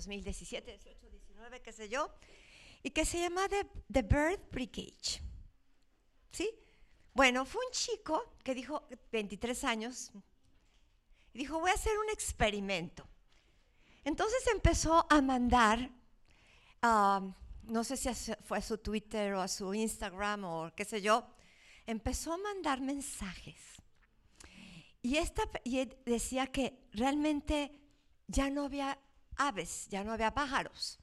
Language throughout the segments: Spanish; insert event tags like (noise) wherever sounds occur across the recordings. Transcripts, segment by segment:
2017, 18, 19, qué sé yo, y que se llama The, The Bird Brigade. ¿Sí? Bueno, fue un chico que dijo, 23 años, y dijo, voy a hacer un experimento. Entonces empezó a mandar, um, no sé si fue a su Twitter o a su Instagram o qué sé yo, empezó a mandar mensajes. Y, esta, y decía que realmente ya no había aves, ya no había pájaros,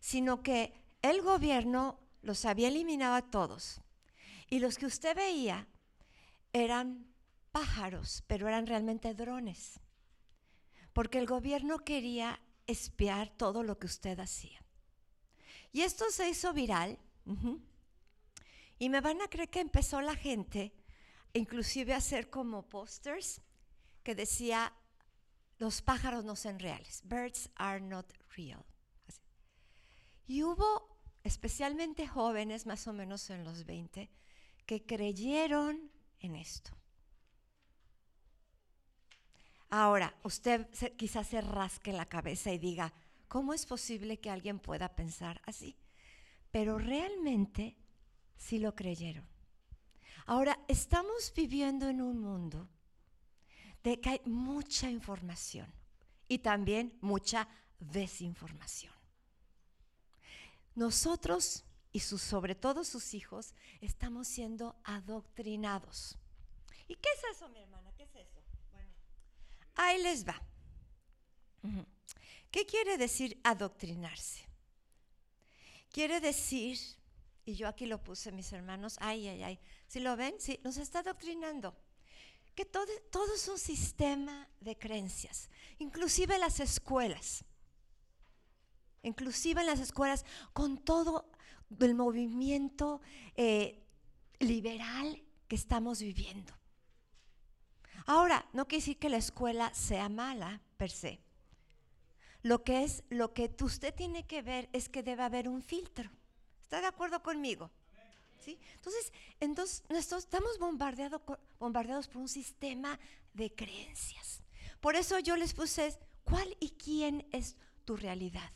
sino que el gobierno los había eliminado a todos. Y los que usted veía eran pájaros, pero eran realmente drones. Porque el gobierno quería espiar todo lo que usted hacía. Y esto se hizo viral. Y me van a creer que empezó la gente, inclusive a hacer como posters que decía, los pájaros no son reales. Birds are not real. Y hubo especialmente jóvenes, más o menos en los 20, que creyeron en esto. Ahora, usted quizás se rasque la cabeza y diga, ¿cómo es posible que alguien pueda pensar así? Pero realmente sí lo creyeron. Ahora, estamos viviendo en un mundo de que hay mucha información y también mucha desinformación. Nosotros y sobre todo sus hijos estamos siendo adoctrinados. ¿Y qué es eso, mi hermana? ¿Qué es eso? Bueno, ahí les va. ¿Qué quiere decir adoctrinarse? Quiere decir, y yo aquí lo puse, mis hermanos, ay, ay, ay, si lo ven, sí, nos está adoctrinando que todo, todo es un sistema de creencias, inclusive las escuelas, inclusive en las escuelas, con todo el movimiento eh, liberal que estamos viviendo. Ahora, no quiere decir que la escuela sea mala per se. Lo que es, lo que usted tiene que ver es que debe haber un filtro. ¿Está de acuerdo conmigo? Entonces, entonces nosotros estamos bombardeado, bombardeados por un sistema de creencias. Por eso yo les puse, ¿cuál y quién es tu realidad?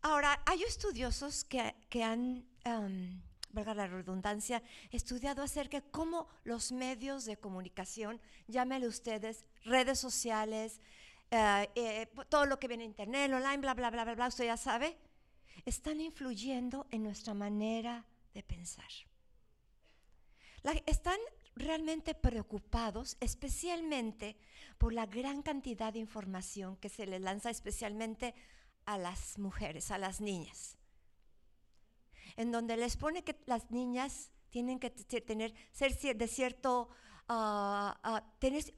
Ahora, hay estudiosos que, han, um, valga la redundancia, estudiado acerca de cómo los medios de comunicación, llámenle ustedes redes sociales, eh, eh, todo lo que viene en internet, online, bla, bla, bla, bla, bla, usted ya sabe, están influyendo en nuestra manera de pensar. están realmente preocupados, especialmente por la gran cantidad de información que se les lanza especialmente a las mujeres, a las niñas, en donde les pone que las niñas tienen que tener, ser de cierto, ah, ah,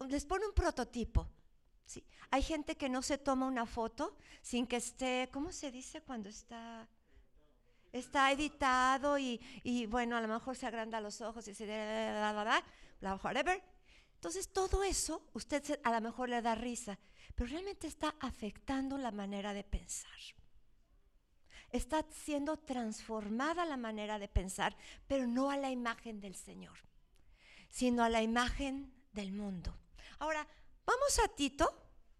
les pone un prototipo Sí. Hay gente que no se toma una foto sin que esté, ¿cómo se dice cuando está? Está editado y, bueno, a lo mejor se agranda los ojos y se bla, bla, bla, whatever. Entonces todo eso, usted a lo mejor le da risa, pero realmente está afectando la manera de pensar. Está siendo transformada la manera de pensar, pero no a la imagen del Señor, sino a la imagen del mundo. Ahora, Vamos a Tito,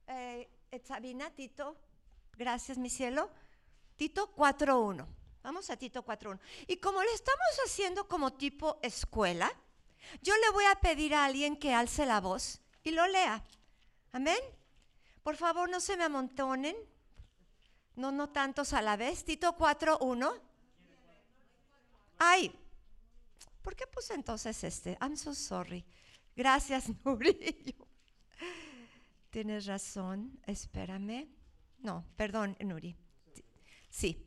eh, Sabina, Tito, gracias mi cielo, Tito 4.1. Vamos a Tito 4.1. Y como le estamos haciendo como tipo escuela, yo le voy a pedir a alguien que alce la voz y lo lea. Amén. Por favor, no se me amontonen. No, no tantos a la vez. Tito 4.1. Ay, ¿por qué puse entonces este? I'm so sorry. Gracias, (laughs) Nurillo. Tienes razón, espérame. No, perdón, Nuri. Sí.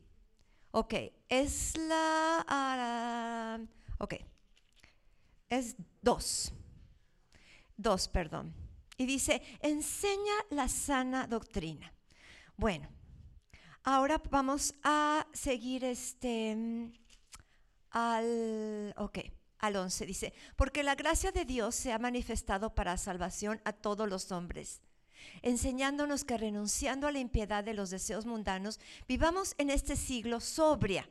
Ok, es la... Ah, ok. Es dos. Dos, perdón. Y dice, enseña la sana doctrina. Bueno, ahora vamos a seguir este mm, al... Ok al 11 dice, porque la gracia de Dios se ha manifestado para salvación a todos los hombres, enseñándonos que renunciando a la impiedad de los deseos mundanos, vivamos en este siglo sobria.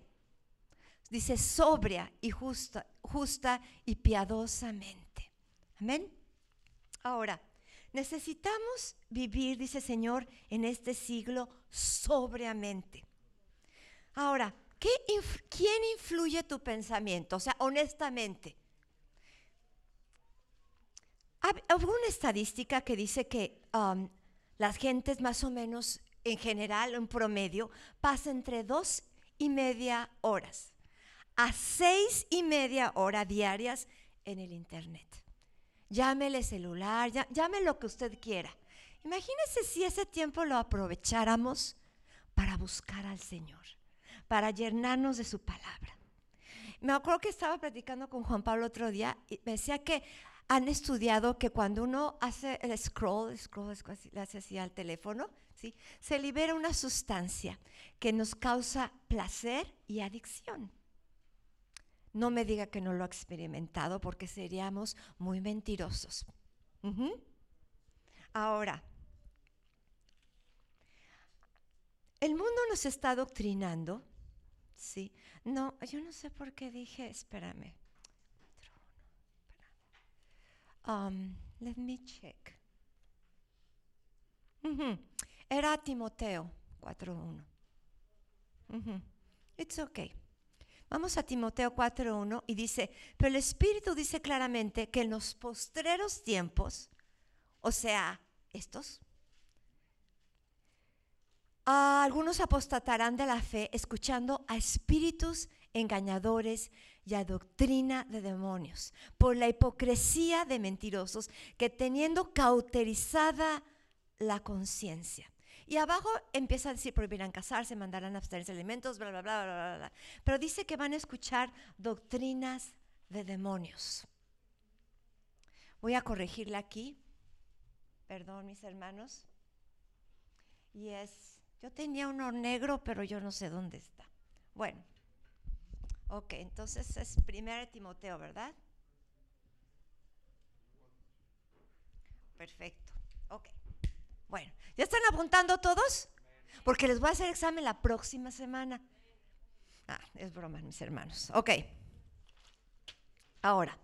Dice sobria y justa, justa y piadosamente. Amén. Ahora, necesitamos vivir, dice Señor, en este siglo sobriamente. Ahora, ¿quién influye tu pensamiento? O sea, honestamente. Hay una estadística que dice que um, las gentes más o menos en general, en promedio, pasa entre dos y media horas a seis y media hora diarias en el Internet. Llámele celular, llame lo que usted quiera. Imagínese si ese tiempo lo aprovecháramos para buscar al Señor, para llenarnos de su palabra. Me acuerdo que estaba platicando con Juan Pablo otro día y me decía que han estudiado que cuando uno hace el scroll, scroll le hace así al teléfono, ¿sí? se libera una sustancia que nos causa placer y adicción. No me diga que no lo ha experimentado porque seríamos muy mentirosos. Ahora, el mundo nos está adoctrinando, ¿sí? No, yo no sé por qué dije, espérame. Um, let me check. Era Timoteo 4.1. It's okay. Vamos a Timoteo 4.1 y dice, pero el Espíritu dice claramente que en los postreros tiempos, o sea, estos, algunos apostatarán de la fe escuchando a espíritus engañadores y a doctrina de demonios, por la hipocresía de mentirosos que teniendo cauterizada la conciencia. Y abajo empieza a decir, prohibirán casarse, mandarán abstenerse alimentos, bla, bla, bla, bla, bla. Pero dice que van a escuchar doctrinas de demonios. Voy a corregirla aquí. Perdón, mis hermanos. Y es, yo tenía uno negro, pero yo no sé dónde está. Bueno, ok, entonces es 1 Timoteo, ¿verdad? Perfecto, ok. Bueno, ¿ya están apuntando todos? Porque les voy a hacer examen la próxima semana. Ah, es broma, mis hermanos. Ok. Ahora,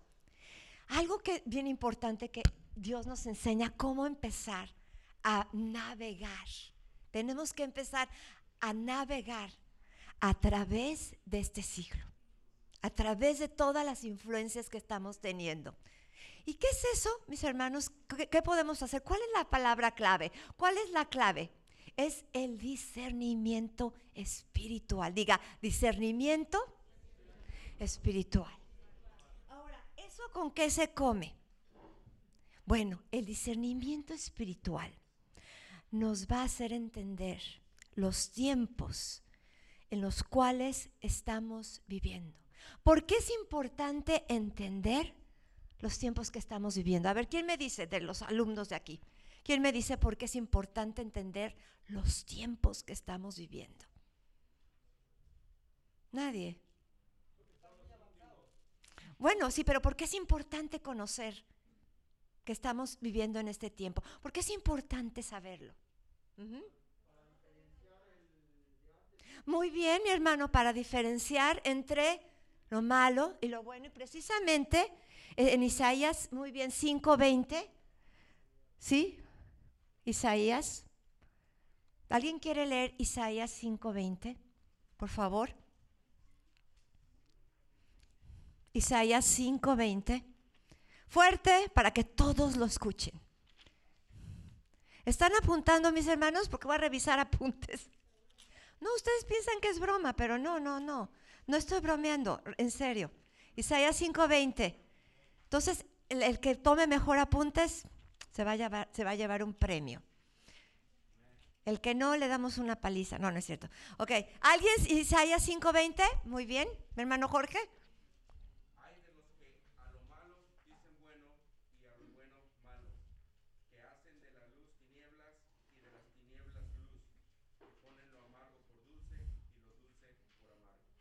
algo que bien importante que Dios nos enseña cómo empezar a navegar. Tenemos que empezar a navegar a través de este siglo, a través de todas las influencias que estamos teniendo. ¿Y qué es eso, mis hermanos? ¿Qué, podemos hacer? ¿Cuál es la palabra clave? ¿Cuál es la clave? Es el discernimiento espiritual. Diga, discernimiento espiritual. Ahora, ¿eso con qué se come? Bueno, el discernimiento espiritual nos va a hacer entender los tiempos en los cuales estamos viviendo. ¿Por qué es importante entender los tiempos que estamos viviendo. A ver, ¿quién me dice de los alumnos de aquí? ¿Quién me dice por qué es importante entender los tiempos que estamos viviendo? Nadie. Bueno, sí, pero ¿por qué es importante conocer que estamos viviendo en este tiempo? ¿Por qué es importante saberlo? Muy bien, mi hermano, para diferenciar entre lo malo y lo bueno. Y precisamente en Isaías, muy bien, 5.20. ¿Sí? Isaías. ¿Alguien quiere leer Isaías 5.20? Por favor. Isaías 5.20. Fuerte para que todos lo escuchen. ¿Están apuntando mis hermanos? Porque voy a revisar apuntes. (laughs) No, ustedes piensan que es broma, pero no, no, no. No estoy bromeando, en serio. Isaías 5:20. Entonces, el, que tome mejor apuntes se va, a llevar, se va a llevar un premio. El que no, le damos una paliza. No, no es cierto. Ok, ¿alguien? Isaías 5:20. Muy bien, mi hermano Jorge. Hay de los que a lo malo dicen bueno y a lo bueno malo, que hacen de la luz tinieblas y de las tinieblas luz, que ponen lo amargo por dulce y lo dulce por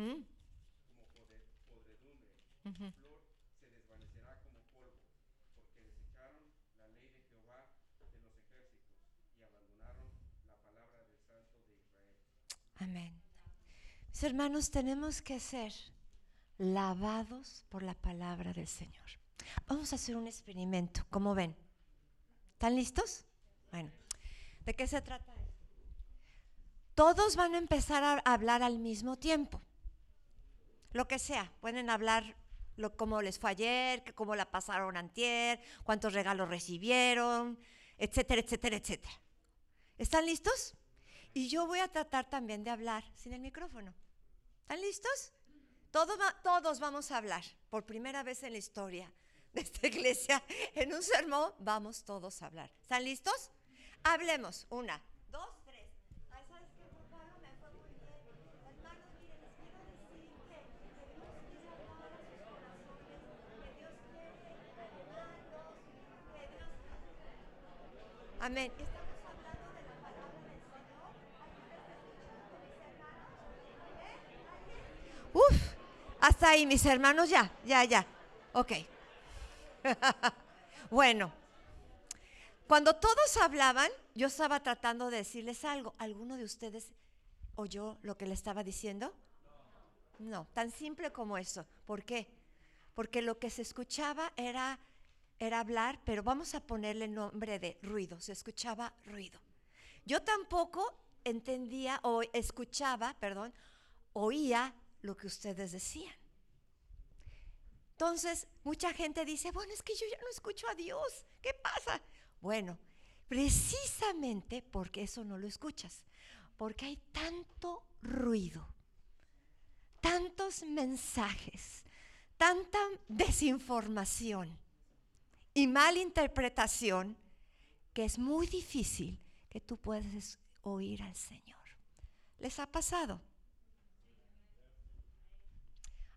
¿Mm? como podredumbre. Ujú. Su flor se desvanecerá como polvo, porque desecharon la ley de Jehová de los ejércitos y abandonaron la palabra del Santo de Israel. Amén. Mis hermanos, tenemos que ser lavados por la palabra del Señor. Vamos a hacer un experimento. ¿Cómo ven? ¿Están listos? Bueno, ¿de qué se trata esto? Todos van a empezar a hablar al mismo tiempo. Lo que sea, pueden hablar lo, cómo les fue ayer, cómo la pasaron antier, cuántos regalos recibieron, etcétera, etcétera, etcétera. ¿Están listos? Y yo voy a tratar también de hablar sin el micrófono. ¿Están listos? Todos, todos vamos a hablar. Por primera vez en la historia de esta (laughs) iglesia, en un sermón, vamos todos a hablar. ¿Están listos? Hablemos. Una, dos, tres. Ay, ¿sabes qué, Pablo? Me fue muy bien. Hermanos, miren, les quiero decir que, que Dios quiere hablar a sus corazones, que Dios quiere animarlos, que Dios... Amén. Uf, hasta ahí mis hermanos ya, ya, ya. Ok. (laughs) bueno, cuando todos hablaban, yo estaba tratando de decirles algo. ¿Alguno de ustedes oyó lo que le estaba diciendo? No, tan simple como eso. ¿Por qué? Porque lo que se escuchaba era, era hablar, pero vamos a ponerle nombre de ruido. Se escuchaba ruido. Yo tampoco entendía o escuchaba, perdón, oía lo que ustedes decían. Entonces, mucha gente dice, bueno, es que yo ya no escucho a Dios. ¿Qué pasa? Bueno, precisamente porque eso no lo escuchas. Porque hay tanto ruido, tantos mensajes, tanta desinformación y malinterpretación que es muy difícil que tú puedas oír al Señor. ¿Les ha pasado?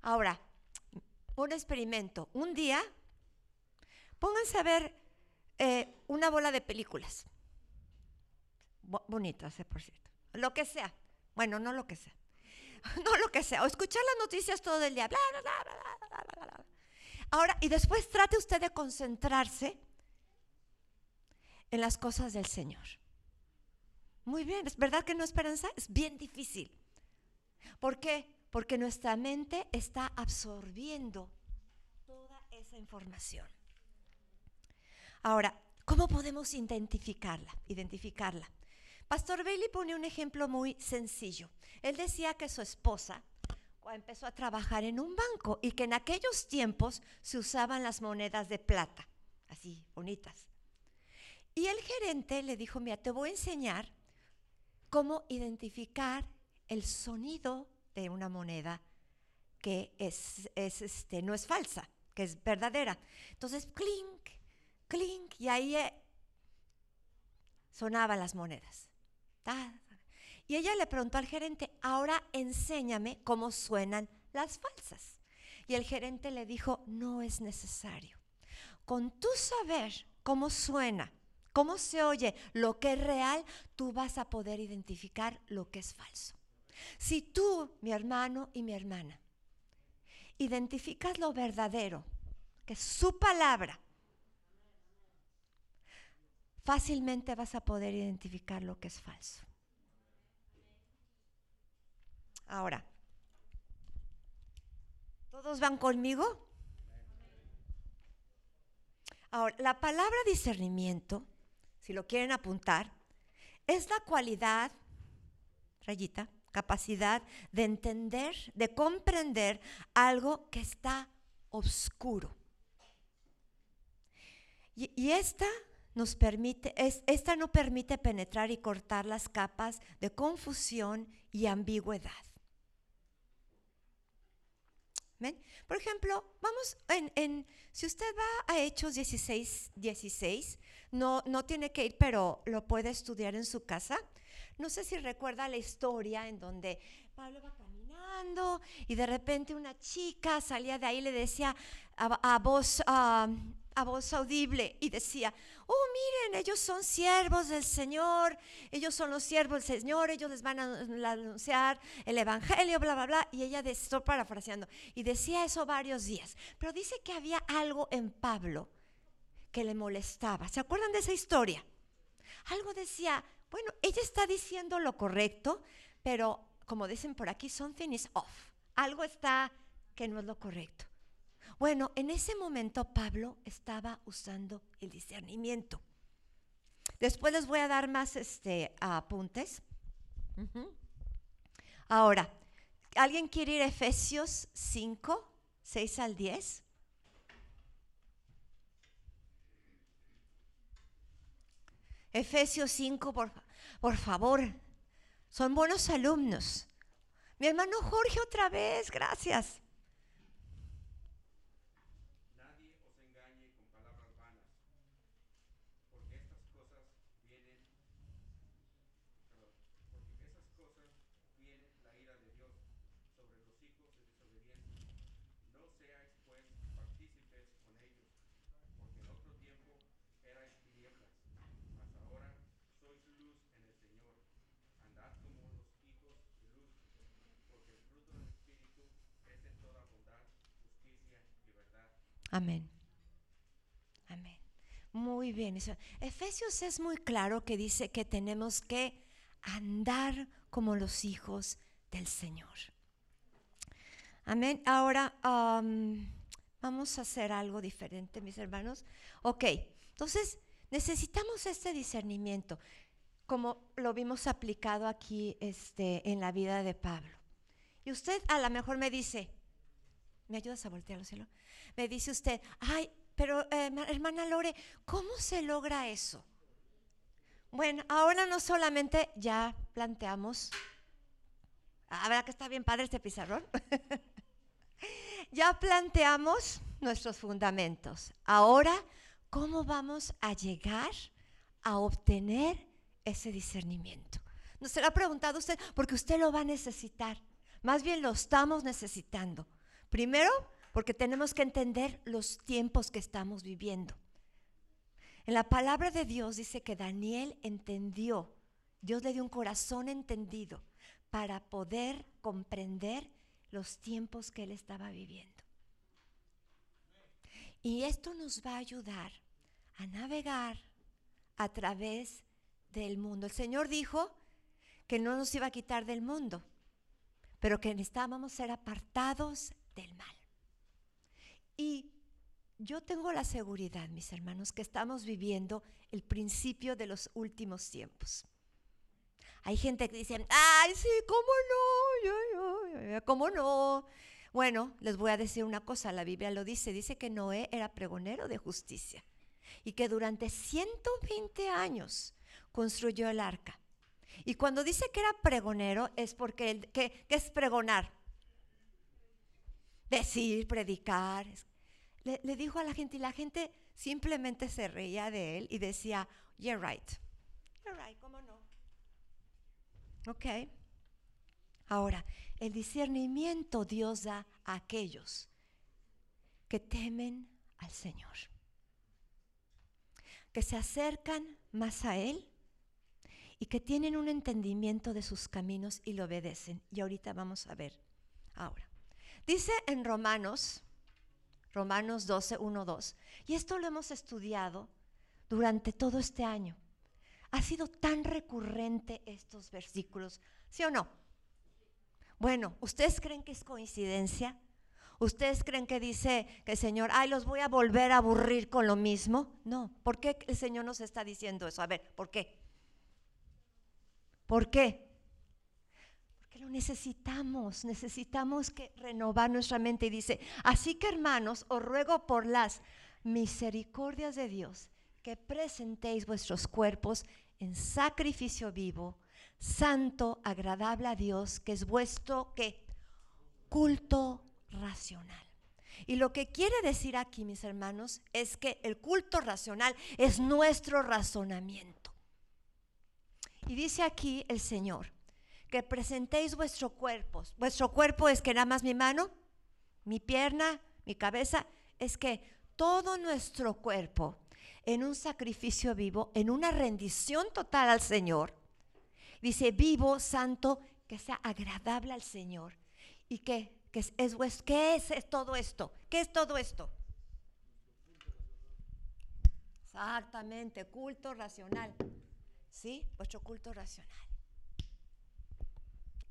Ahora, un experimento. Un día, pónganse a ver eh, una bola de películas. Bo- bonitas, eh, por cierto. Lo que sea. Bueno, no lo que sea. (laughs) No lo que sea. O escuchar las noticias todo el día. Bla, bla, bla, Ahora, y después trate usted de concentrarse en las cosas del Señor. Muy bien, ¿es verdad que no esperanza? Es bien difícil. ¿Por qué? Porque nuestra mente está absorbiendo toda esa información. Ahora, ¿cómo podemos identificarla? Identificarla. Pastor Bailey pone un ejemplo muy sencillo. Él decía que su esposa empezó a trabajar en un banco y que en aquellos tiempos se usaban las monedas de plata, así bonitas. Y el gerente le dijo, mira, te voy a enseñar cómo identificar el sonido de una moneda que es, es, este, no es falsa, que es verdadera. Entonces, clink, clink, y ahí eh, sonaban las monedas. Y ella le preguntó al gerente, ahora enséñame cómo suenan las falsas. Y el gerente le dijo, no es necesario. Con tu saber cómo suena, cómo se oye lo que es real, tú vas a poder identificar lo que es falso. Si tú, mi hermano y mi hermana, identificas lo verdadero, que es su palabra, fácilmente vas a poder identificar lo que es falso. Ahora, ¿todos van conmigo? Ahora, la palabra discernimiento, si lo quieren apuntar, es la cualidad, rayita, capacidad de entender, de comprender algo que está oscuro. Y, y esta nos permite, es, esta no permite penetrar y cortar las capas de confusión y ambigüedad. ¿Ven? Por ejemplo, vamos en, en, si usted va a Hechos 16, 16, no, no tiene que ir, pero lo puede estudiar en su casa. No sé si recuerda la historia en donde Pablo va caminando y de repente una chica salía de ahí y le decía a, uh, a voz audible y decía, oh, miren, ellos son siervos del Señor, ellos son los siervos del Señor, ellos les van a anunciar el Evangelio, bla, bla, bla. Y ella, estoy parafraseando, y decía eso varios días. Pero dice que había algo en Pablo que le molestaba. ¿Se acuerdan de esa historia? Algo decía, bueno, ella está diciendo lo correcto, pero como dicen por aquí, something is off. Algo está que no es lo correcto. Bueno, en ese momento Pablo estaba usando el discernimiento. Después les voy a dar más este, apuntes. Ahora, ¿alguien quiere ir a Efesios 5, 6 al 10? Efesios 5, por, por favor. Son buenos alumnos. Mi hermano Jorge otra vez, gracias. Amén. Amén. Muy bien. Efesios es muy claro que dice que tenemos que andar como los hijos del Señor. Amén. Ahora vamos a hacer algo diferente, mis hermanos. Ok, entonces necesitamos este discernimiento, como lo vimos aplicado aquí este, en la vida de Pablo. Y usted a lo mejor me dice, ¿me ayudas a voltearlo, cielo? Me dice usted, ay, pero eh, hermana Lore, ¿cómo se logra eso? Bueno, ahora no solamente ya planteamos, ver que está bien padre este pizarrón, (laughs) ya planteamos nuestros fundamentos. Ahora, ¿cómo vamos a llegar a obtener ese discernimiento? ¿No se lo ha preguntado usted? Porque usted lo va a necesitar. Más bien lo estamos necesitando. Primero, porque tenemos que entender los tiempos que estamos viviendo. En la palabra de Dios dice que Daniel entendió, Dios le dio un corazón entendido para poder comprender los tiempos que él estaba viviendo. Y esto nos va a ayudar a navegar a través del mundo. El Señor dijo que no nos iba a quitar del mundo, pero que necesitábamos ser apartados del mal. Y yo tengo la seguridad, mis hermanos, que estamos viviendo el principio de los últimos tiempos. Hay gente que dice, ay, sí, ¿cómo no? ¿Cómo no? Bueno, les voy a decir una cosa, la Biblia lo dice, dice que Noé era pregonero de justicia y que durante 120 años construyó el arca. Y cuando dice que era pregonero es porque, ¿qué, qué es pregonar? Decir, predicar. Le, dijo a la gente y la gente simplemente se reía de él y decía, you're right. You're right, ¿cómo no? Ok. Ahora, el discernimiento Dios da a aquellos que temen al Señor, que se acercan más a Él y que tienen un entendimiento de sus caminos y lo obedecen. Y ahorita vamos a ver ahora. Dice en Romanos, Romanos 12, 1, 2, y esto lo hemos estudiado durante todo este año. Ha sido tan recurrente estos versículos, ¿sí o no? Bueno, ¿ustedes creen que es coincidencia? ¿Ustedes creen que dice que el Señor, ay, los voy a volver a aburrir con lo mismo? No, ¿por qué el Señor nos está diciendo eso? A ver, ¿por qué? ¿Por qué? Lo necesitamos, necesitamos que renovar nuestra mente. Y dice, así que hermanos, os ruego por las misericordias de Dios que presentéis vuestros cuerpos en sacrificio vivo, santo, agradable a Dios, que es vuestro ¿qué? culto racional. Y lo que quiere decir aquí, mis hermanos, es que el culto racional es nuestro razonamiento. Y dice aquí el Señor, que presentéis vuestro cuerpo. Vuestro cuerpo es que nada más mi mano, mi pierna, mi cabeza, es que todo nuestro cuerpo en un sacrificio vivo, en una rendición total al Señor. Dice, vivo, santo, que sea agradable al Señor. ¿Y qué? ¿Qué es, es, ¿Qué es todo esto? ¿Qué es todo esto? Exactamente, culto racional. ¿Sí? Vuestro culto racional.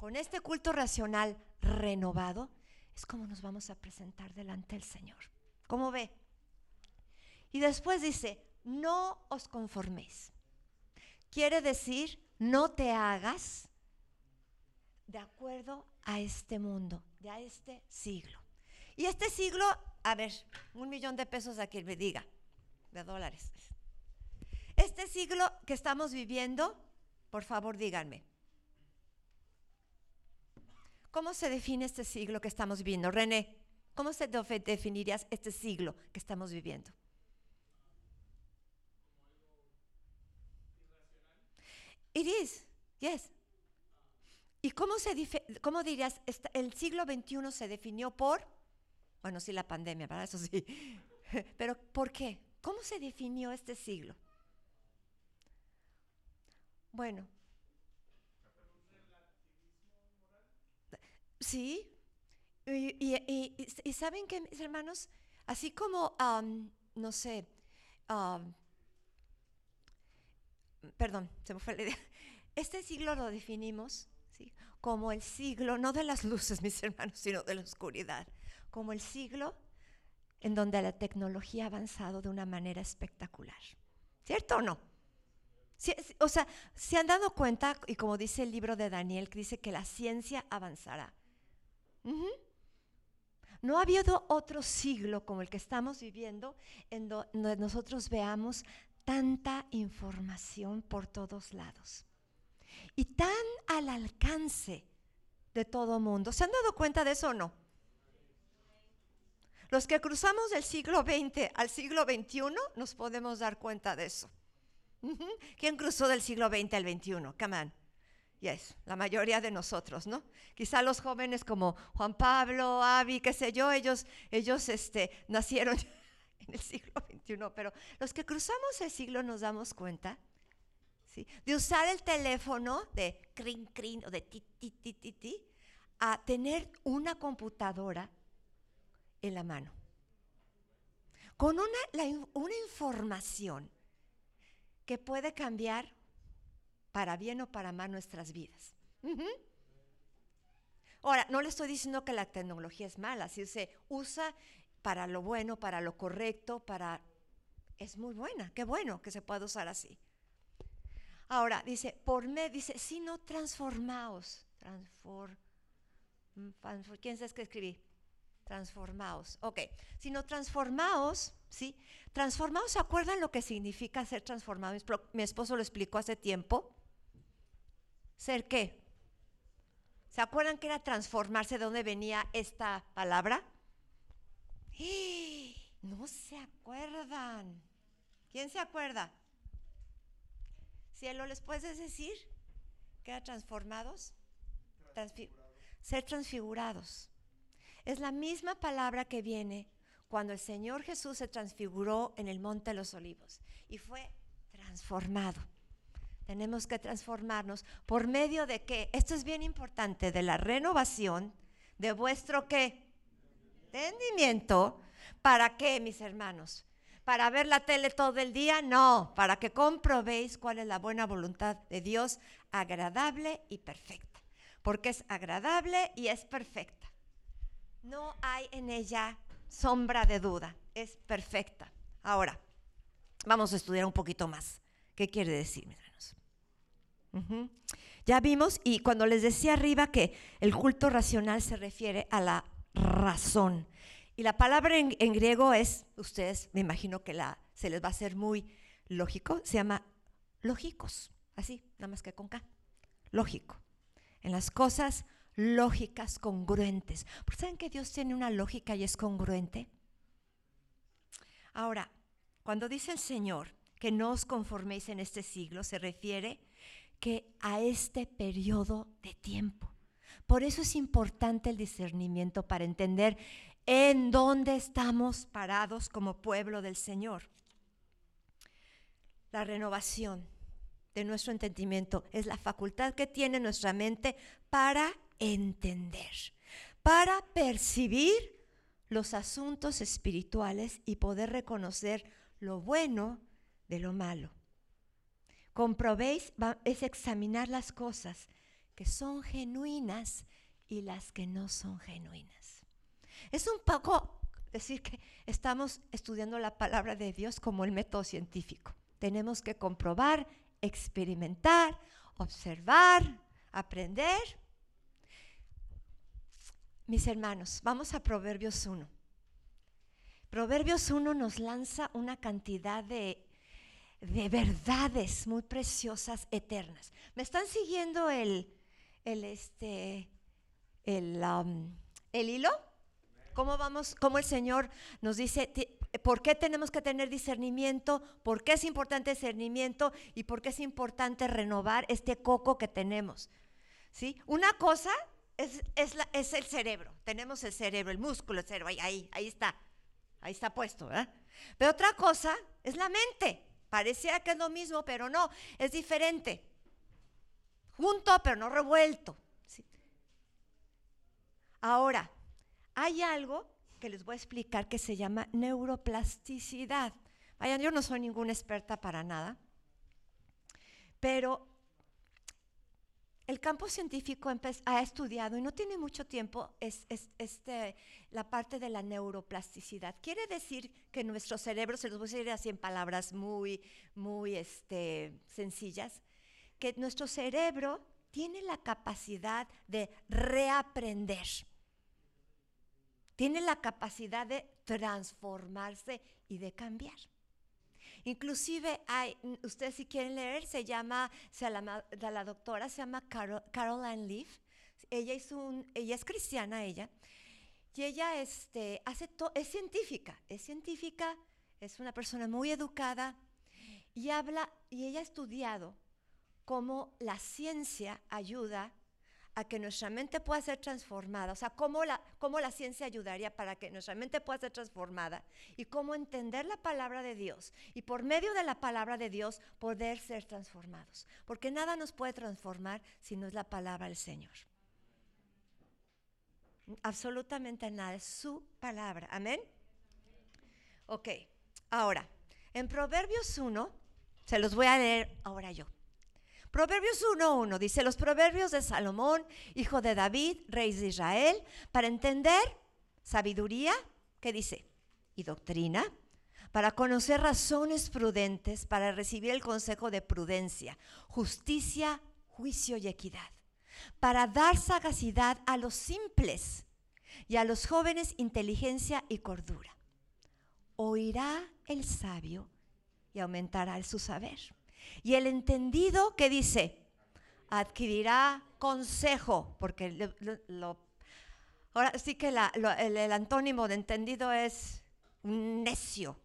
Con este culto racional renovado es como nos vamos a presentar delante del Señor. ¿Cómo ve? Y después dice, no os conforméis. Quiere decir, no te hagas de acuerdo a este mundo, de a este siglo. Y este siglo, a ver, un millón de pesos a quien me diga, de dólares. Este siglo que estamos viviendo, por favor díganme, ¿cómo se define este siglo que estamos viviendo? René, ¿cómo se definirías este siglo que estamos viviendo? It is, yes. ¿Y cómo, se cómo dirías, el siglo XXI se definió por, bueno, sí, la pandemia, ¿verdad? Eso sí. (laughs) Pero ¿por qué? ¿Cómo se definió este siglo? Bueno. Sí. Y, saben que, mis hermanos, así como, no sé, perdón, se me fue la idea. (laughs) Este siglo lo definimos como el siglo, no de las (laughs) luces, mis hermanos, sino de la oscuridad, como el siglo en donde la tecnología ha avanzado de una manera espectacular. ¿Cierto o no? o sea, se han dado cuenta, y como dice el libro de Daniel, que dice que la ciencia avanzará. No ha habido otro siglo como el que estamos viviendo en donde nosotros veamos tanta información por todos lados y tan al alcance de todo mundo. ¿Se han dado cuenta de eso o no? Los que cruzamos del siglo XX al siglo XXI nos podemos dar cuenta de eso. ¿Quién cruzó del siglo XX al XXI? Come on. Yes, la mayoría de nosotros, ¿no? Quizá los jóvenes como Juan Pablo, Avi, qué sé yo, ellos, ellos este, nacieron (laughs) en el siglo XXI, pero los que cruzamos el siglo nos damos cuenta ¿sí? de usar el teléfono de crin, crin o de ti, ti, ti, ti, ti, a tener una computadora en la mano. Con una, una información que puede cambiar para bien o para mal nuestras vidas. Ahora, no le estoy diciendo que la tecnología es mala, si se usa para lo bueno, para lo correcto, para... Es muy buena, qué bueno que se pueda usar así. Ahora, dice, por me, dice, si no transformaos, transform, ¿quién sabe qué escribí? Transformaos, ok, si no transformaos, ¿sí? Transformaos, ¿se acuerdan lo que significa ser transformado? Mi esposo lo explicó hace tiempo. ¿Ser qué? ¿Se acuerdan que era transformarse? ¿De dónde venía esta palabra? (gasps) No se acuerdan. ¿Quién se acuerda? Cielo, ¿les puedes decir que eran transformados? ser transfigurados. Es la misma palabra que viene cuando el Señor Jesús se transfiguró en el Monte de los Olivos y fue transformado. Tenemos que transformarnos por medio de qué? Esto es bien importante, de la renovación de vuestro qué? Entendimiento ¿Para qué, mis hermanos? ¿Para ver la tele todo el día? No, para que comprobéis cuál es la buena voluntad de Dios, agradable y perfecta. Porque es agradable y es perfecta. No hay en ella sombra de duda, es perfecta. Ahora, vamos a estudiar un poquito más. ¿Qué quiere decir, mis hermanos? Ya vimos, y cuando les decía arriba que el culto racional se refiere a la razón, y la palabra en, griego es, ustedes me imagino que la, se les va a hacer muy lógico, se llama lógicos, así, nada más que con K, lógico. En las cosas lógicas, congruentes. ¿Por saben que Dios tiene una lógica y es congruente? Ahora, cuando dice el Señor que no os conforméis en este siglo, se refiere que a este periodo de tiempo. Por eso es importante el discernimiento para entender en dónde estamos parados como pueblo del Señor. La renovación de nuestro entendimiento es la facultad que tiene nuestra mente para entender, para percibir los asuntos espirituales y poder reconocer lo bueno de lo malo. Comprobéis es examinar las cosas que son genuinas y las que no son genuinas. Es un poco decir que estamos estudiando la palabra de Dios como el método científico. Tenemos que comprobar, experimentar, observar, aprender. Mis hermanos, vamos a Proverbios 1. Proverbios 1 nos lanza una cantidad de, de verdades muy preciosas, eternas. ¿Me están siguiendo el, el, este, el, el hilo? ¿Cómo vamos? ¿Cómo el Señor nos dice por qué tenemos que tener discernimiento? ¿Por qué es importante discernimiento? ¿Y por qué es importante renovar este coco que tenemos? ¿Sí? Una cosa es, es, es el cerebro. Tenemos el cerebro, el músculo, el cerebro, ahí, ahí, ahí está. Ahí está puesto, ¿verdad? Pero otra cosa es la mente. Parecía que es lo mismo, pero no, es diferente. Junto, pero no revuelto. Ahora, hay algo que les voy a explicar que se llama neuroplasticidad. Vayan, yo no soy ninguna experta para nada, pero el campo científico ha estudiado, y no tiene mucho tiempo, es, este, la parte de la neuroplasticidad. Quiere decir que nuestro cerebro, se los voy a decir así en palabras muy, muy este, sencillas, que nuestro cerebro tiene la capacidad de reaprender. Tiene la capacidad de transformarse y de cambiar. Inclusive hay, ustedes si quieren leer, se llama, se llama la, doctora se llama Caroline Leaf. Ella es, ella es cristiana, ella. Y ella este, hace es científica, es científica, es una persona muy educada y habla, y ella ha estudiado cómo la ciencia ayuda a que nuestra mente pueda ser transformada, o sea, cómo la, cómo la ciencia ayudaría para que nuestra mente pueda ser transformada y cómo entender la palabra de Dios y por medio de la palabra de Dios poder ser transformados. Porque nada nos puede transformar si no es la palabra del Señor. Absolutamente nada, es su palabra. Amén. Ok, ahora, en Proverbios 1, se los voy a leer ahora yo. Proverbios 1.1 dice, los proverbios de Salomón, hijo de David, rey de Israel, para entender sabiduría, ¿qué dice? Y doctrina, para conocer razones prudentes, para recibir el consejo de prudencia, justicia, juicio y equidad, para dar sagacidad a los simples y a los jóvenes inteligencia y cordura. Oirá el sabio y aumentará su saber y el entendido que dice, adquirirá consejo, porque lo, ahora sí que el, antónimo de entendido es necio,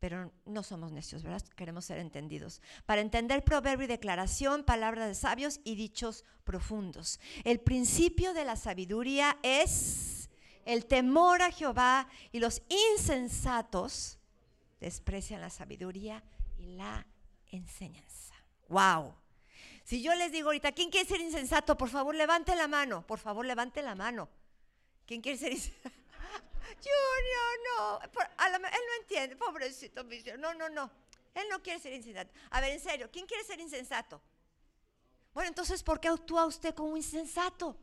pero no somos necios, ¿verdad? Queremos ser entendidos. Para entender proverbio y declaración, palabras de sabios y dichos profundos. El principio de la sabiduría es el temor a Jehová y los insensatos desprecian la sabiduría y la enseñanza. ¡Wow! Si yo les digo ahorita, ¿quién quiere ser insensato? Por favor, levante la mano. Por favor, levante la mano. ¿Quién quiere ser insensato? (laughs) Junior, no. él no entiende, pobrecito. No, no, no. Él no quiere ser insensato. A ver, en serio, ¿quién quiere ser insensato? Bueno, entonces, ¿por qué actúa usted como insensato?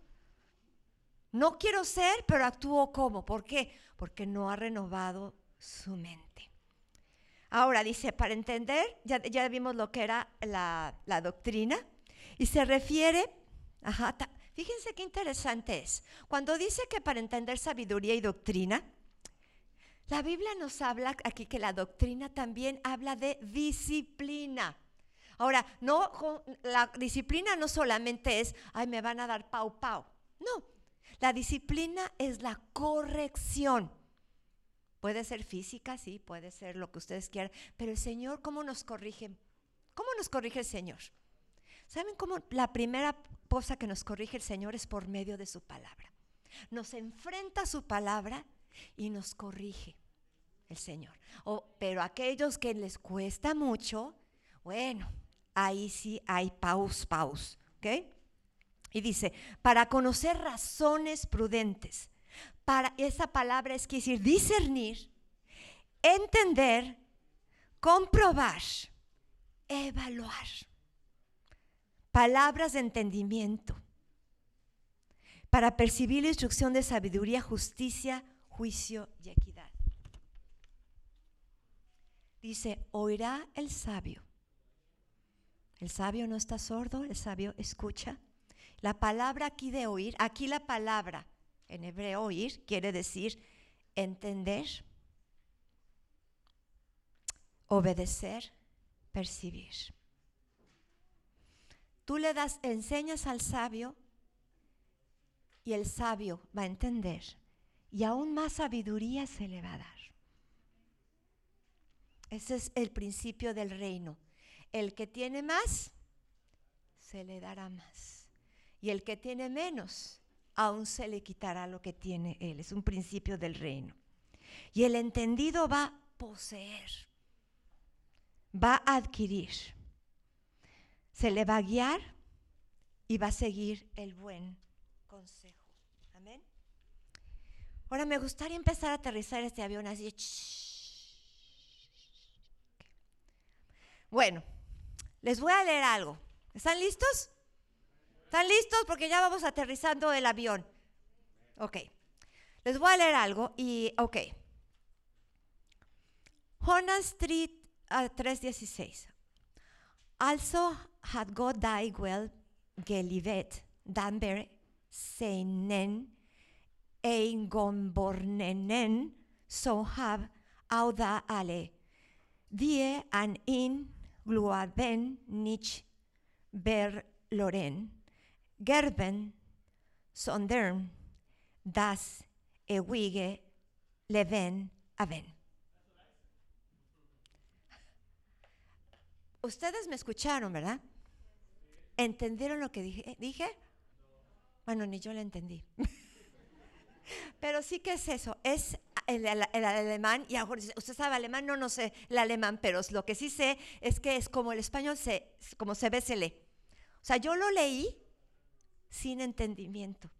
No quiero ser, pero actúo como. ¿Por qué? Porque no ha renovado su mente. Ahora dice, para entender, ya, vimos lo que era la, doctrina, y se refiere, fíjense qué interesante es. Cuando dice que para entender sabiduría y doctrina, la Biblia nos habla aquí que la doctrina también habla de disciplina. Ahora, no, la disciplina no solamente es, ay, me van a dar pau pau. No, la disciplina es la corrección. Puede ser física, sí, puede ser lo que ustedes quieran, pero el Señor, ¿cómo nos corrige? ¿Cómo nos corrige el Señor? ¿Saben cómo la primera cosa que nos corrige el Señor es por medio de su palabra? Nos enfrenta su palabra y nos corrige el Señor. O, pero aquellos que les cuesta mucho, bueno, ahí sí hay paus, paus. ¿Ok? Y dice, para conocer razones prudentes. Para esa palabra es decir discernir, entender, comprobar, evaluar. Palabras de entendimiento. Para percibir la instrucción de sabiduría, justicia, juicio y equidad. Dice, oirá el sabio. El sabio no está sordo, el sabio escucha. La palabra aquí de oír, aquí la palabra en hebreo oír quiere decir entender, obedecer, percibir. Tú le das, enseñas al sabio y el sabio va a entender y aún más sabiduría se le va a dar. Ese es el principio del reino. El que tiene más, se le dará más. Y el que tiene menos, aún se le quitará lo que tiene él. Es un principio del reino. Y el entendido va a poseer, va a adquirir, se le va a guiar y va a seguir el buen consejo. Amén. Ahora me gustaría empezar a aterrizar este avión así. Bueno, les voy a leer algo. ¿Están listos? ¿Están listos? Porque ya vamos aterrizando el avión. Ok. Les voy a leer algo y, ok. Jonas 3, uh, 3.16. Also had God died well gelivet, danber, seinen, eingombornenen, so have auda ale. Die an in gluaben nich ber loren. Gerben sondern das ewige leven aven. Ustedes me escucharon, ¿verdad? ¿Entendieron lo que dije? Bueno, ni yo lo entendí. (laughs) Pero sí que es eso, es el, alemán, y a lo mejor dice, usted sabe alemán, no, no sé el alemán, pero lo que sí sé es que es como el español, se, como se ve, se lee. O sea, yo lo leí sin entendimiento,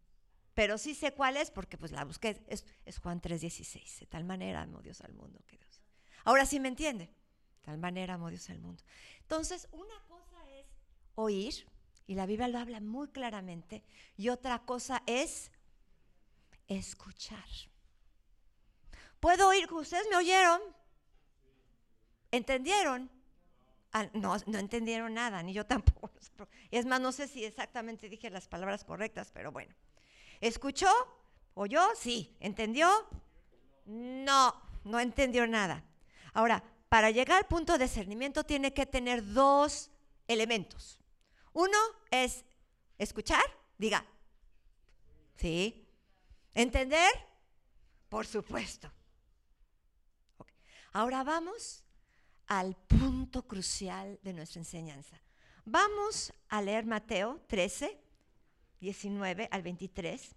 pero sí sé cuál es porque pues la busqué, es, es Juan 3:16, de tal manera amó Dios al mundo que Dios. Ahora sí me entiende, de tal manera amó Dios al mundo. Entonces, una cosa es oír, y la Biblia lo habla muy claramente, y otra cosa es escuchar. ¿Puedo oír ustedes me oyeron? ¿Entendieron? No, no entendieron nada, ni yo (laughs) tampoco. Es más, no sé si exactamente dije las palabras correctas, pero bueno. ¿Escuchó? ¿Oyó? Sí. ¿Entendió? No, no entendió nada. Ahora, para llegar al punto de discernimiento tiene que tener dos elementos. Uno es escuchar, diga, sí. ¿Entender? Por supuesto. Ahora vamos al punto crucial de nuestra enseñanza. Vamos a leer Mateo 13, 19 al 23.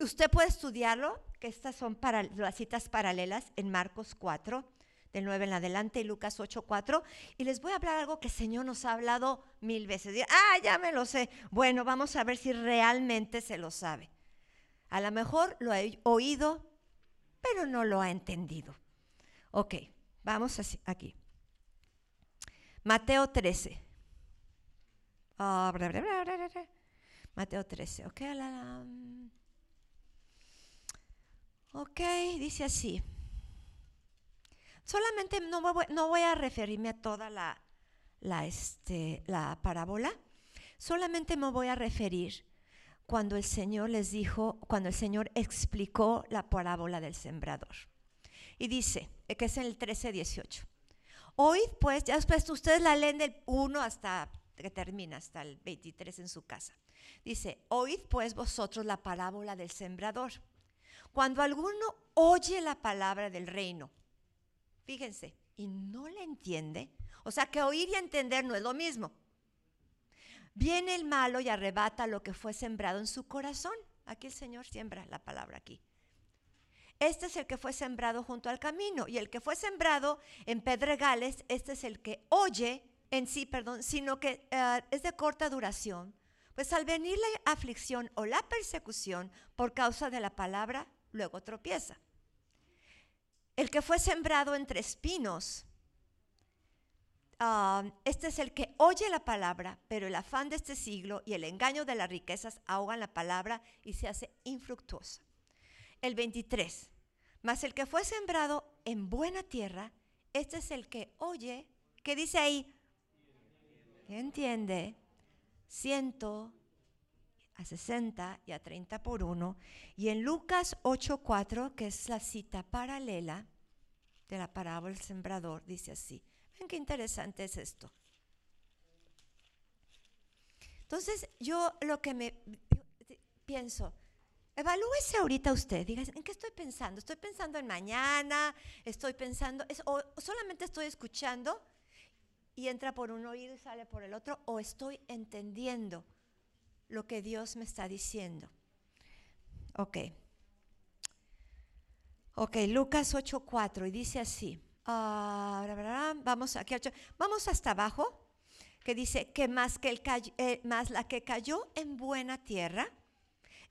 Usted puede estudiarlo, que estas son las citas paralelas en Marcos 4, del 9 en adelante, y Lucas 8, 4. Y les voy a hablar algo que el Señor nos ha hablado mil veces. Ah, ya me lo sé. Bueno, vamos a ver si realmente se lo sabe. A lo mejor lo ha oído, pero no lo ha entendido. Ok, vamos aquí. Mateo 13. Ah. Mateo 13, ok. la. Ok, dice así. Solamente no voy, no voy a referirme a toda la, la, este, la parábola. Solamente me voy a referir cuando el Señor les dijo, cuando el Señor explicó la parábola del sembrador. Y dice, eh, que es en el 13, 18. Oíd pues, ya después ustedes la leen del 1 hasta que termina, hasta el 23 en su casa. Dice, oíd pues vosotros la parábola del sembrador. Cuando alguno oye la palabra del reino, fíjense, y no la entiende, o sea que oír y entender no es lo mismo. Viene el malo y arrebata lo que fue sembrado en su corazón. Aquí el Señor siembra la palabra aquí. Este es el que fue sembrado junto al camino. Y el que fue sembrado en pedregales, este es el que oye en sí, perdón, sino que eh, es de corta duración. Pues al venir la aflicción o la persecución por causa de la palabra, luego tropieza. El que fue sembrado entre espinos, ah, este es el que oye la palabra, pero el afán de este siglo y el engaño de las riquezas ahogan la palabra y se hace infructuosa. El 23, mas el que fue sembrado en buena tierra, este es el que oye, ¿qué dice ahí? entiende? Ciento a 60 y a 30 por 1. Y en Lucas 8:4, que es la cita paralela de la parábola del sembrador, dice así. Ven qué interesante es esto. Entonces, yo lo que me pienso, evalúese ahorita usted, diga, ¿en qué estoy pensando? ¿Estoy pensando en mañana? ¿Estoy pensando, o solamente estoy escuchando y entra por un oído y sale por el otro? ¿O estoy entendiendo lo que Dios me está diciendo? Ok. Ok, Lucas 8:4 y dice así. Ah, vamos aquí, vamos hasta abajo, que dice que más que el eh, más la que cayó en buena tierra,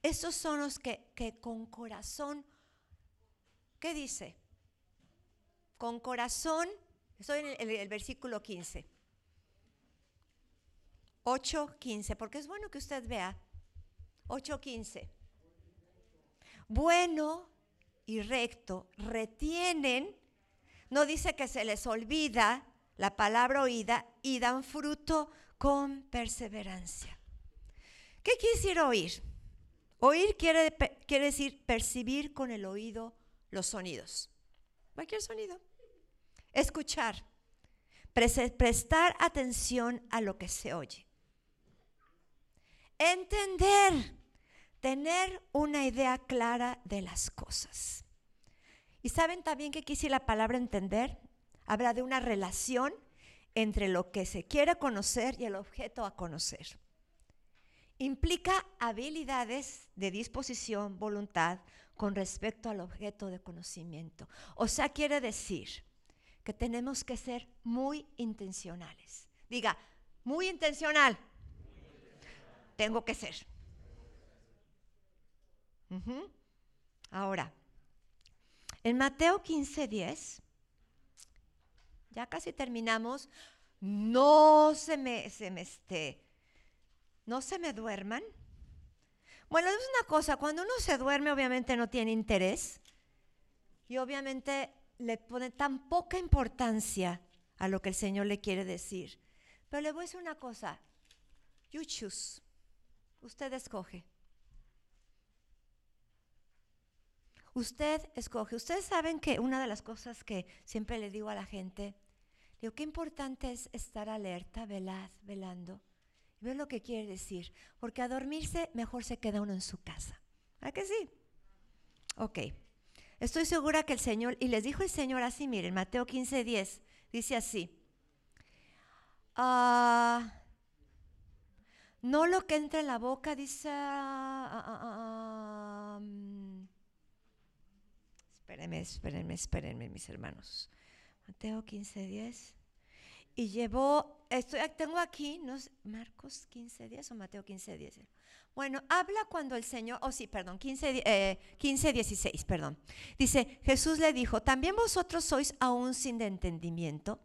esos son los que, que con corazón, ¿qué dice? Con corazón, estoy en el, el versículo 15. 8.15, porque es bueno que usted vea. 8.15. Bueno y recto retienen, no dice que se les olvida la palabra oída y dan fruto con perseverancia. ¿Qué decir oír? Oír quiere, quiere decir percibir con el oído los sonidos. Cualquier sonido. Escuchar. Prestar atención a lo que se oye. Entender tener una idea clara de las cosas. Y saben también que quise la palabra entender habla de una relación entre lo que se quiere conocer y el objeto a conocer. Implica habilidades de disposición, voluntad con respecto al objeto de conocimiento. O sea, quiere decir que tenemos que ser muy intencionales. Diga, muy intencional. Tengo que ser. Ahora, en Mateo 15, 10, ya casi terminamos, no se me, se me esté, no se me duerman. Bueno, es una cosa, cuando uno se duerme obviamente no tiene interés y obviamente le pone tan poca importancia a lo que el Señor le quiere decir. Pero le voy a decir una cosa, you choose, usted escoge. Usted escoge. Ustedes saben que una de las cosas que siempre le digo a la gente, digo, qué importante es estar alerta, velad, velando. Y ver lo que quiere decir. Porque a dormirse mejor se queda uno en su casa. ¿A que sí? Ok. Estoy segura que el Señor, y les dijo el Señor así, miren, Mateo 15, 10, dice así. Ah, no lo que entra en la boca, dice... Ah, ah, Espérenme, espérenme, espérenme, mis hermanos. Mateo 15, 10. Y llevó, estoy, tengo aquí, no Marcos 15, 10 o Mateo 15, 10. Bueno, habla cuando el Señor, oh sí, perdón, 15, 15, 16, perdón. Dice, Jesús le dijo, ¿también vosotros sois aún sin entendimiento?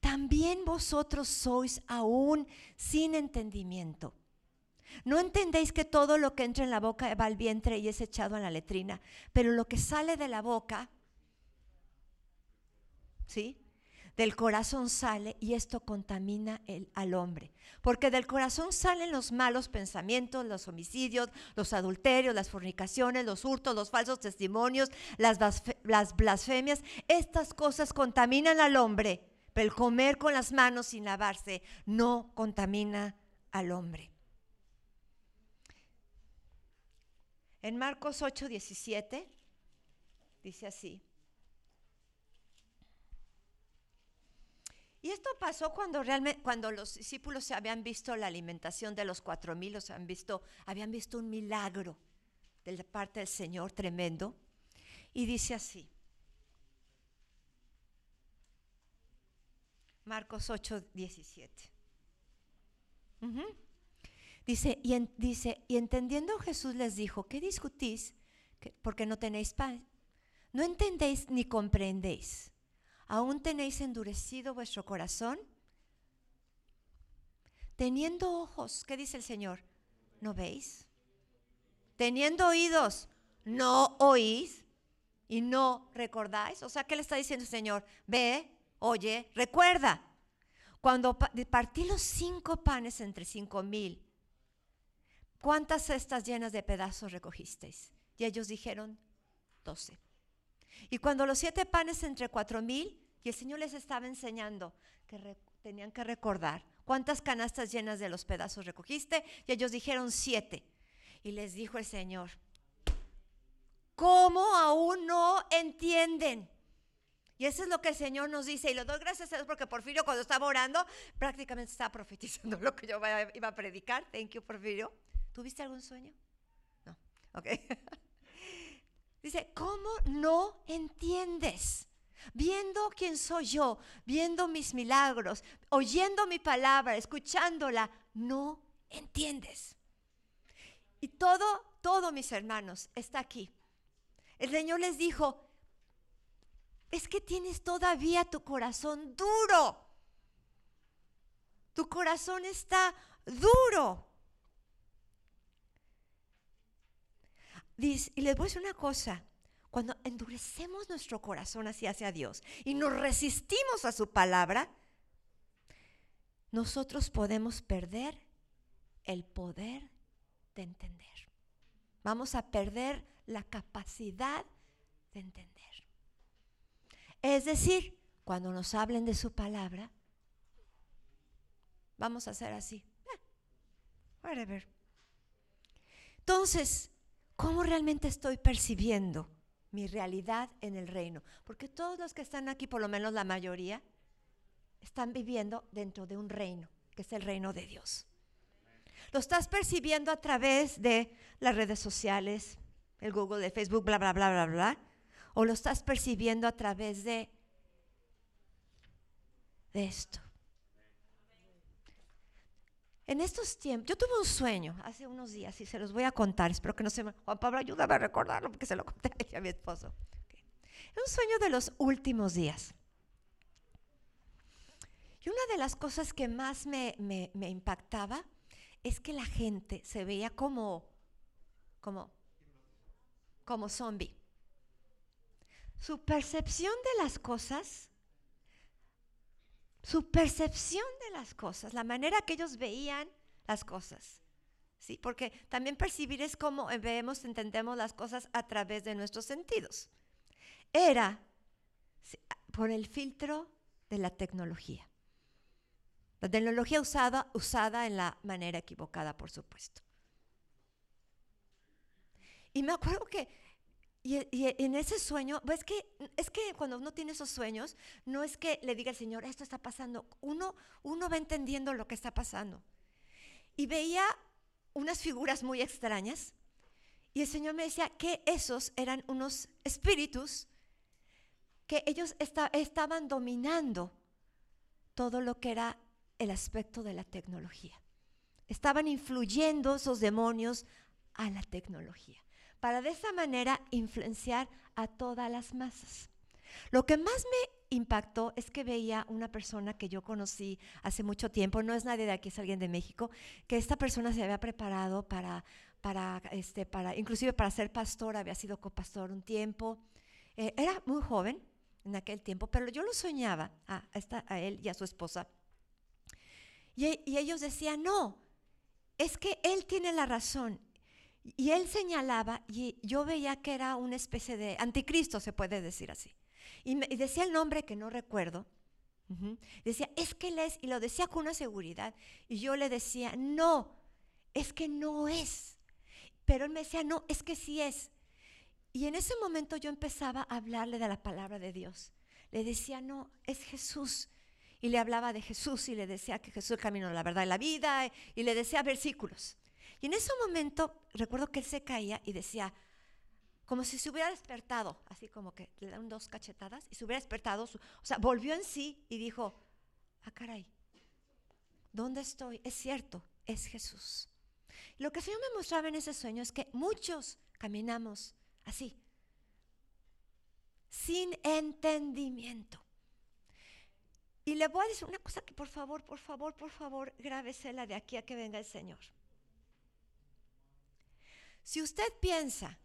También vosotros sois aún sin entendimiento. No entendéis que todo lo que entra en la boca va al vientre y es echado en la letrina, pero lo que sale de la boca, ¿sí? Del corazón sale y esto contamina el, al hombre. Porque del corazón salen los malos pensamientos, los homicidios, los adulterios, las fornicaciones, los hurtos, los falsos testimonios, las, las blasfemias. Estas cosas contaminan al hombre, pero el comer con las manos sin lavarse no contamina al hombre. En Marcos 8, 17 dice así. Y esto pasó cuando realmente, cuando los discípulos habían visto la alimentación de los cuatro mil, o habían visto, habían visto un milagro. de la parte del Señor tremendo. Y dice así. Marcos 8, 17. Dice y, dice, y entendiendo Jesús les dijo, ¿qué discutís? Porque no tenéis pan. No entendéis ni comprendéis. ¿Aún tenéis endurecido vuestro corazón? Teniendo ojos, ¿qué dice el Señor? ¿No veis? Teniendo oídos, ¿no oís? Y no recordáis. O sea, ¿qué le está diciendo el Señor? Ve, oye, recuerda. Cuando partí los cinco panes entre cinco mil, ¿cuántas cestas llenas de pedazos recogisteis? Y ellos dijeron, doce. Y cuando los siete panes entre cuatro mil, y el Señor les estaba enseñando que tenían que recordar cuántas canastas llenas de los pedazos recogiste, y ellos dijeron siete. Y les dijo el Señor, ¿cómo aún no entienden? Y eso es lo que el Señor nos dice. Y le doy gracias a Dios porque Porfirio cuando estaba orando prácticamente estaba profetizando (laughs) lo que yo iba a predicar. Thank you, Porfirio. ¿Tuviste algún sueño? No. Ok. (laughs) Dice, ¿cómo no entiendes? Viendo quién soy yo, viendo mis milagros, oyendo mi palabra, escuchándola, no entiendes. Y todo, todo, mis hermanos, está aquí. El Señor les dijo, es que tienes todavía tu corazón duro. Tu corazón está duro. Dice, y les voy a decir una cosa, cuando endurecemos nuestro corazón hacia, hacia Dios y nos resistimos a su palabra, nosotros podemos perder el poder de entender. Vamos a perder la capacidad de entender. Es decir, cuando nos hablen de su palabra, vamos a hacer así. Eh, whatever. Entonces, ¿cómo realmente estoy percibiendo mi realidad en el reino? Porque todos los que están aquí, por lo menos la mayoría, están viviendo dentro de un reino, que es el reino de Dios. Lo estás percibiendo a través de las redes sociales, el Google, el Facebook, bla, bla, bla, bla, bla o lo estás percibiendo a través de, esto. En estos tiempos, yo tuve un sueño hace unos días y se los voy a contar. Espero que no se me. Juan Pablo, ayúdame a recordarlo porque se lo conté (laughs) a mi esposo. Es un sueño de los últimos días. Y una de las cosas que más me, me, me impactaba es que la gente se veía como, como, como zombie su percepción de las cosas, su percepción de las cosas, la manera que ellos veían las cosas. ¿sí? Porque también percibir es como vemos, entendemos las cosas a través de nuestros sentidos. Era por el filtro de la tecnología. La tecnología usada, usada en la manera equivocada, por supuesto. Y me acuerdo que y, en ese sueño, pues que, es que cuando uno tiene esos sueños, no es que le diga al Señor, esto está pasando, uno, uno va entendiendo lo que está pasando. Y veía unas figuras muy extrañas, y el Señor me decía que esos eran unos espíritus que ellos estaban dominando todo lo que era el aspecto de la tecnología. Estaban influyendo esos demonios a la tecnología para de esa manera influenciar a todas las masas. Lo que más me impactó es que veía una persona que yo conocí hace mucho tiempo, no es nadie de aquí, es alguien de México, que esta persona se había preparado para, para, este, para inclusive para ser pastor, había sido copastor un tiempo. Eh, era muy joven en aquel tiempo, pero yo lo soñaba a, a él y a su esposa. Y, y ellos decían, no, es que él tiene la razón y él señalaba, y yo veía que era una especie de anticristo, se puede decir así. Y, decía el nombre que no recuerdo. Decía, es que él es, y lo decía con una seguridad. Y yo le decía, no, es que no es. Pero él me decía, no, es que sí es. Y en ese momento yo empezaba a hablarle de la palabra de Dios. Le decía, no, es Jesús. Y le hablaba de Jesús y le decía que Jesús es el camino, la verdad y la vida. Y le decía versículos. Y en ese momento recuerdo que él se caía y decía, como si se hubiera despertado, así como que le dan dos cachetadas y se hubiera despertado, o sea, volvió en sí y dijo, ah, caray, ¿dónde estoy? Es cierto, es Jesús. Lo que el Señor me mostraba en ese sueño es que muchos caminamos así, sin entendimiento. Y le voy a decir una cosa que por favor, por favor, por favor, grábesela de aquí a que venga el Señor. Si usted piensa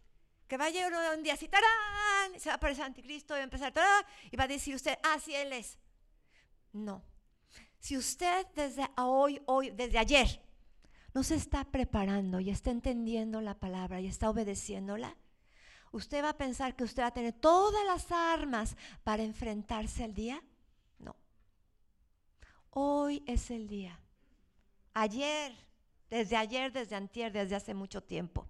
que va a llegar un día así, ¡tarán! se va a aparecer anticristo y va a empezar, ¡tarán! y va a decir usted, ah, sí, él es. No. Si usted desde hoy, hoy, desde ayer, no se está preparando y está entendiendo la palabra y está obedeciéndola, usted va a pensar que usted va a tener todas las armas para enfrentarse al día. No. Hoy es el día. Ayer, desde ayer, desde antier, desde hace mucho tiempo.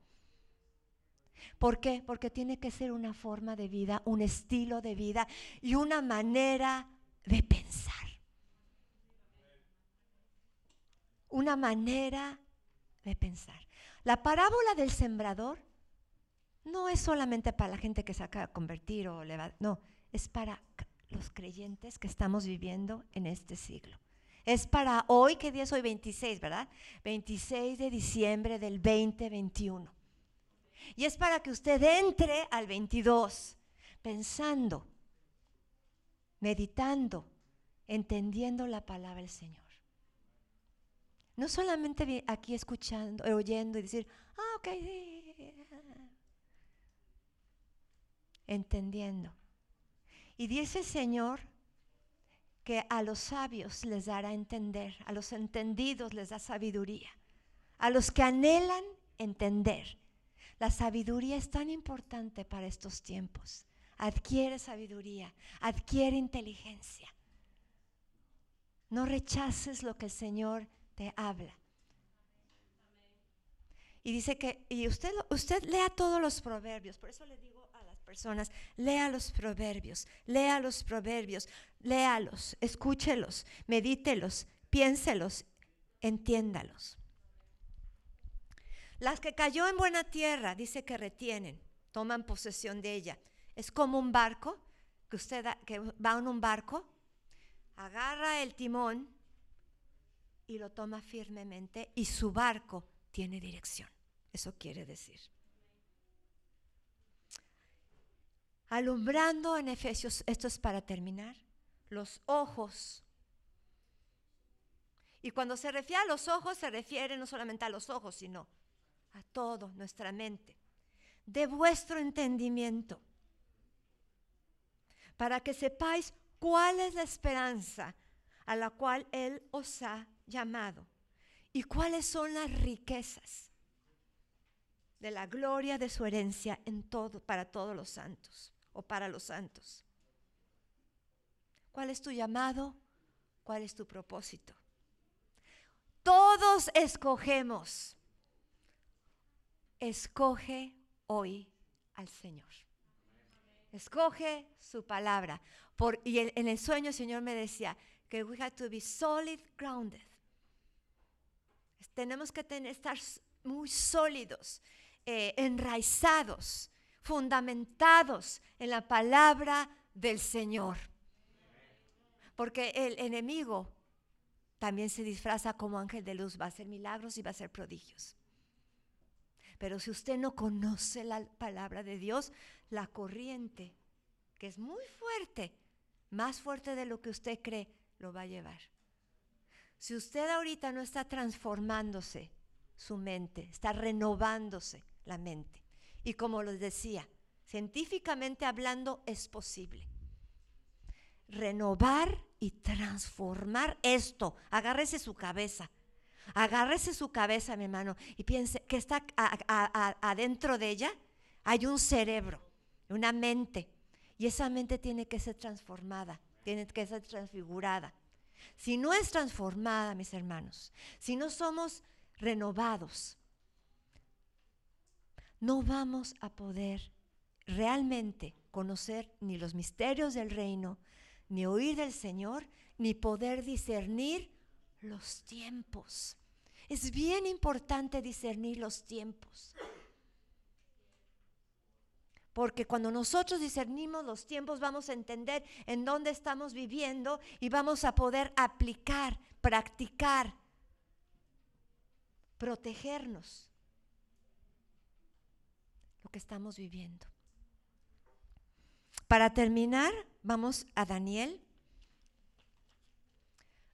¿Por qué? Porque tiene que ser una forma de vida, un estilo de vida y una manera de pensar. Una manera de pensar. La parábola del sembrador no es solamente para la gente que se acaba de convertir o le va, no, es para los creyentes que estamos viviendo en este siglo. Es para hoy, ¿qué día es hoy? 26, ¿verdad? 26 de diciembre del 2021. Y es para que usted entre al 22 pensando, meditando, entendiendo la palabra del Señor. No solamente aquí escuchando, oyendo y decir, ah, ok, entendiendo. Y dice el Señor que a los sabios les dará entender, a los entendidos les da sabiduría, a los que anhelan entender. La sabiduría es tan importante para estos tiempos. Adquiere sabiduría, adquiere inteligencia. No rechaces lo que el Señor te habla. Y dice que, y usted, usted lea todos los proverbios, por eso le digo a las personas, lea los proverbios, lea los proverbios, léalos, escúchelos, medítelos, piénselos, entiéndalos. Las que cayó en buena tierra, dice que retienen, toman posesión de ella. Es como un barco, que usted que va en un barco, agarra el timón y lo toma firmemente y su barco tiene dirección. Eso quiere decir. Alumbrando en Efesios, esto es para terminar, los ojos. Y cuando se refiere a los ojos, se refiere no solamente a los ojos, sino a todo, nuestra mente, de vuestro entendimiento, para que sepáis cuál es la esperanza a la cual Él os ha llamado y cuáles son las riquezas de la gloria de su herencia en todo para todos los santos o para los santos. ¿Cuál es tu llamado? ¿Cuál es tu propósito? Todos escogemos escoge hoy al Señor. Escoge su palabra. Por, y en el sueño el Señor me decía que we have to be solid grounded. Tenemos que tener, estar muy sólidos, eh, enraizados, fundamentados en la palabra del Señor. Porque el enemigo también se disfraza como ángel de luz, va a hacer milagros y va a hacer prodigios. Pero si usted no conoce la palabra de Dios, la corriente, que es muy fuerte, más fuerte de lo que usted cree, lo va a llevar. Si usted ahorita no está transformándose su mente, está renovándose la mente. Y como les decía, científicamente hablando es posible. Renovar y transformar esto. Agárrese su cabeza. Agárrese su cabeza, mi hermano, y piense que está adentro de ella hay un cerebro, una mente, y esa mente tiene que ser transformada, tiene que ser transfigurada. Si no es transformada, mis hermanos, si no somos renovados, no vamos a poder realmente conocer ni los misterios del reino, ni oír del Señor, ni poder discernir los tiempos. Es bien importante discernir los tiempos. Porque cuando nosotros discernimos los tiempos vamos a entender en dónde estamos viviendo y vamos a poder aplicar, practicar, protegernos lo que estamos viviendo. Para terminar, vamos a Daniel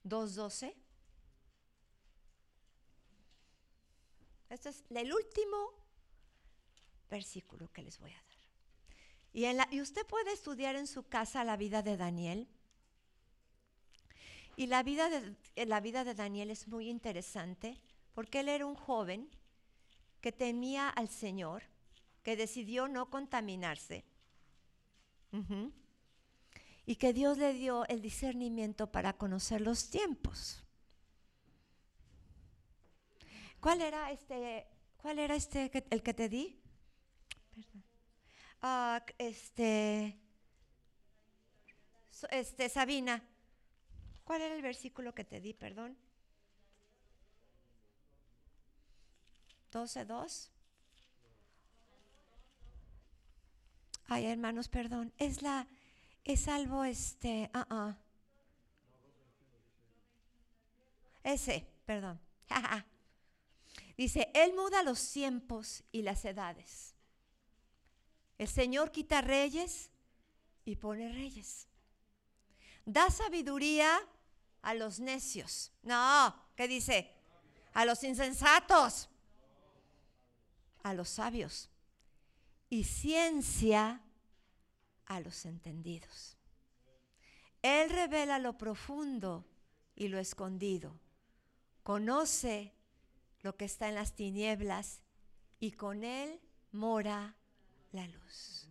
2.12. Este es el último versículo que les voy a dar. Y, usted puede estudiar en su casa la vida de Daniel. Y la vida de, la vida de Daniel es muy interesante porque él era un joven que temía al Señor, que decidió no contaminarse. Y que Dios le dio el discernimiento para conocer los tiempos. ¿Cuál era este, cuál era este que, el que te di? Perdón. Uh, este, este, Sabina, ¿cuál era el versículo que te di, perdón? 12.2. Ay, hermanos, perdón. Es la, es salvo este, uh -uh. Ese, perdón. Dice, Él muda los tiempos y las edades. El Señor quita reyes y pone reyes. Da sabiduría a los necios. No, ¿qué dice? A los insensatos. A los sabios. Y ciencia a los entendidos. Él revela lo profundo y lo escondido. Conoce lo que está en las tinieblas y con Él mora la luz.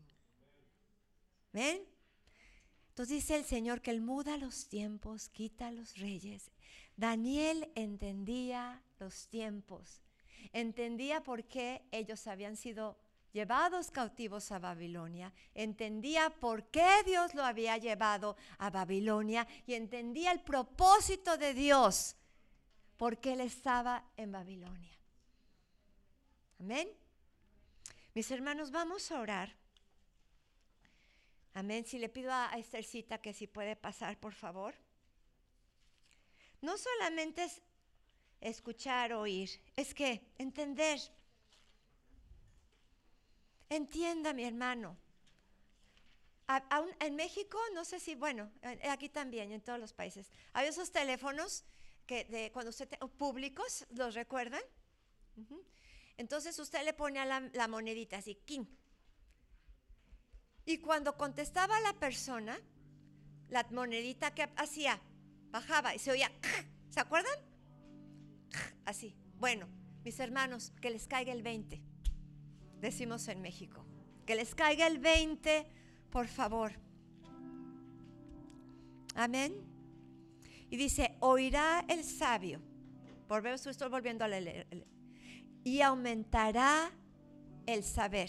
¿Ven? Entonces dice el Señor que Él muda los tiempos, quita los reyes. Daniel entendía los tiempos, entendía por qué ellos habían sido llevados cautivos a Babilonia, entendía por qué Dios lo había llevado a Babilonia y entendía el propósito de Dios, por qué Él estaba en Babilonia. Amén. Mis hermanos, vamos a orar. Amén. Si le pido a Esthercita que si puede pasar, por favor. No solamente es escuchar, oír, es que entender. Entienda, mi hermano. En México, no sé si, bueno, aquí también, en todos los países, hay esos teléfonos que de, cuando usted, te, públicos, ¿los recuerdan? Entonces usted le ponía la, la monedita así, king. Y cuando contestaba la persona, la monedita que hacía, bajaba y se oía, ¿se acuerdan? Así. Bueno, mis hermanos, que les caiga el 20, decimos en México. Que les caiga el 20, por favor. Amén. Y dice, oirá el sabio. Por ver, estoy volviendo a leer y aumentará el saber.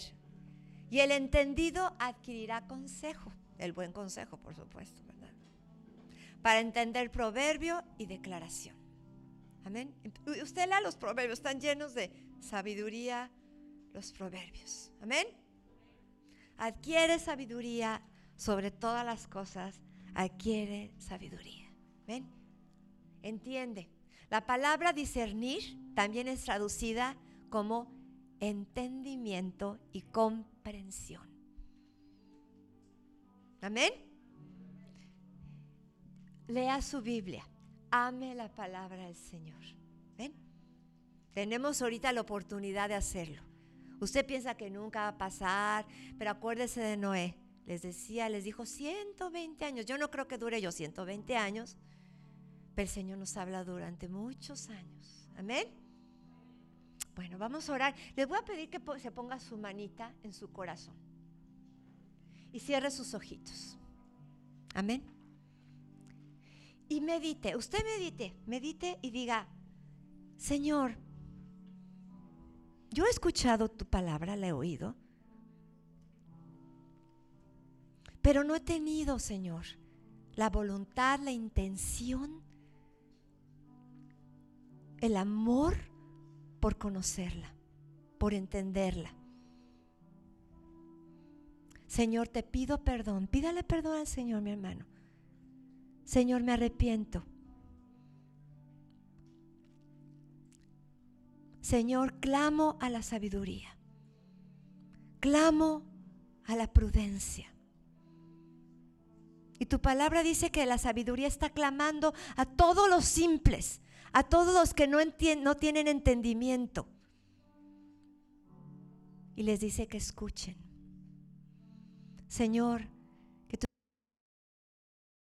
Y el entendido adquirirá consejo, el buen consejo, por supuesto, ¿verdad? Para entender proverbio y declaración. Amén. Usted lea los proverbios, están llenos de sabiduría los proverbios. Amén. Adquiere sabiduría sobre todas las cosas, adquiere sabiduría. ¿Ven? Entiende. La palabra discernir también es traducida como entendimiento y comprensión. Amén. Lea su Biblia. Ame la palabra del Señor. ¿Ven? Tenemos ahorita la oportunidad de hacerlo. Usted piensa que nunca va a pasar, pero acuérdese de Noé. Les decía, les dijo 120 años. Yo no creo que dure yo 120 años, pero el Señor nos habla durante muchos años. Amén. Bueno, vamos a orar. Les voy a pedir que se ponga su manita en su corazón y cierre sus ojitos. Amén. Y medite, usted medite, medite y diga, Señor, yo he escuchado tu palabra, la he oído, pero no he tenido, Señor, la voluntad, la intención el amor por conocerla, por entenderla. Señor, te pido perdón. Pídale perdón al Señor, mi hermano. Señor, me arrepiento. Señor, clamo a la sabiduría. Clamo a la prudencia. Y tu palabra dice que la sabiduría está clamando a todos los simples, a todos los que no, no tienen entendimiento. Y les dice que escuchen. Señor,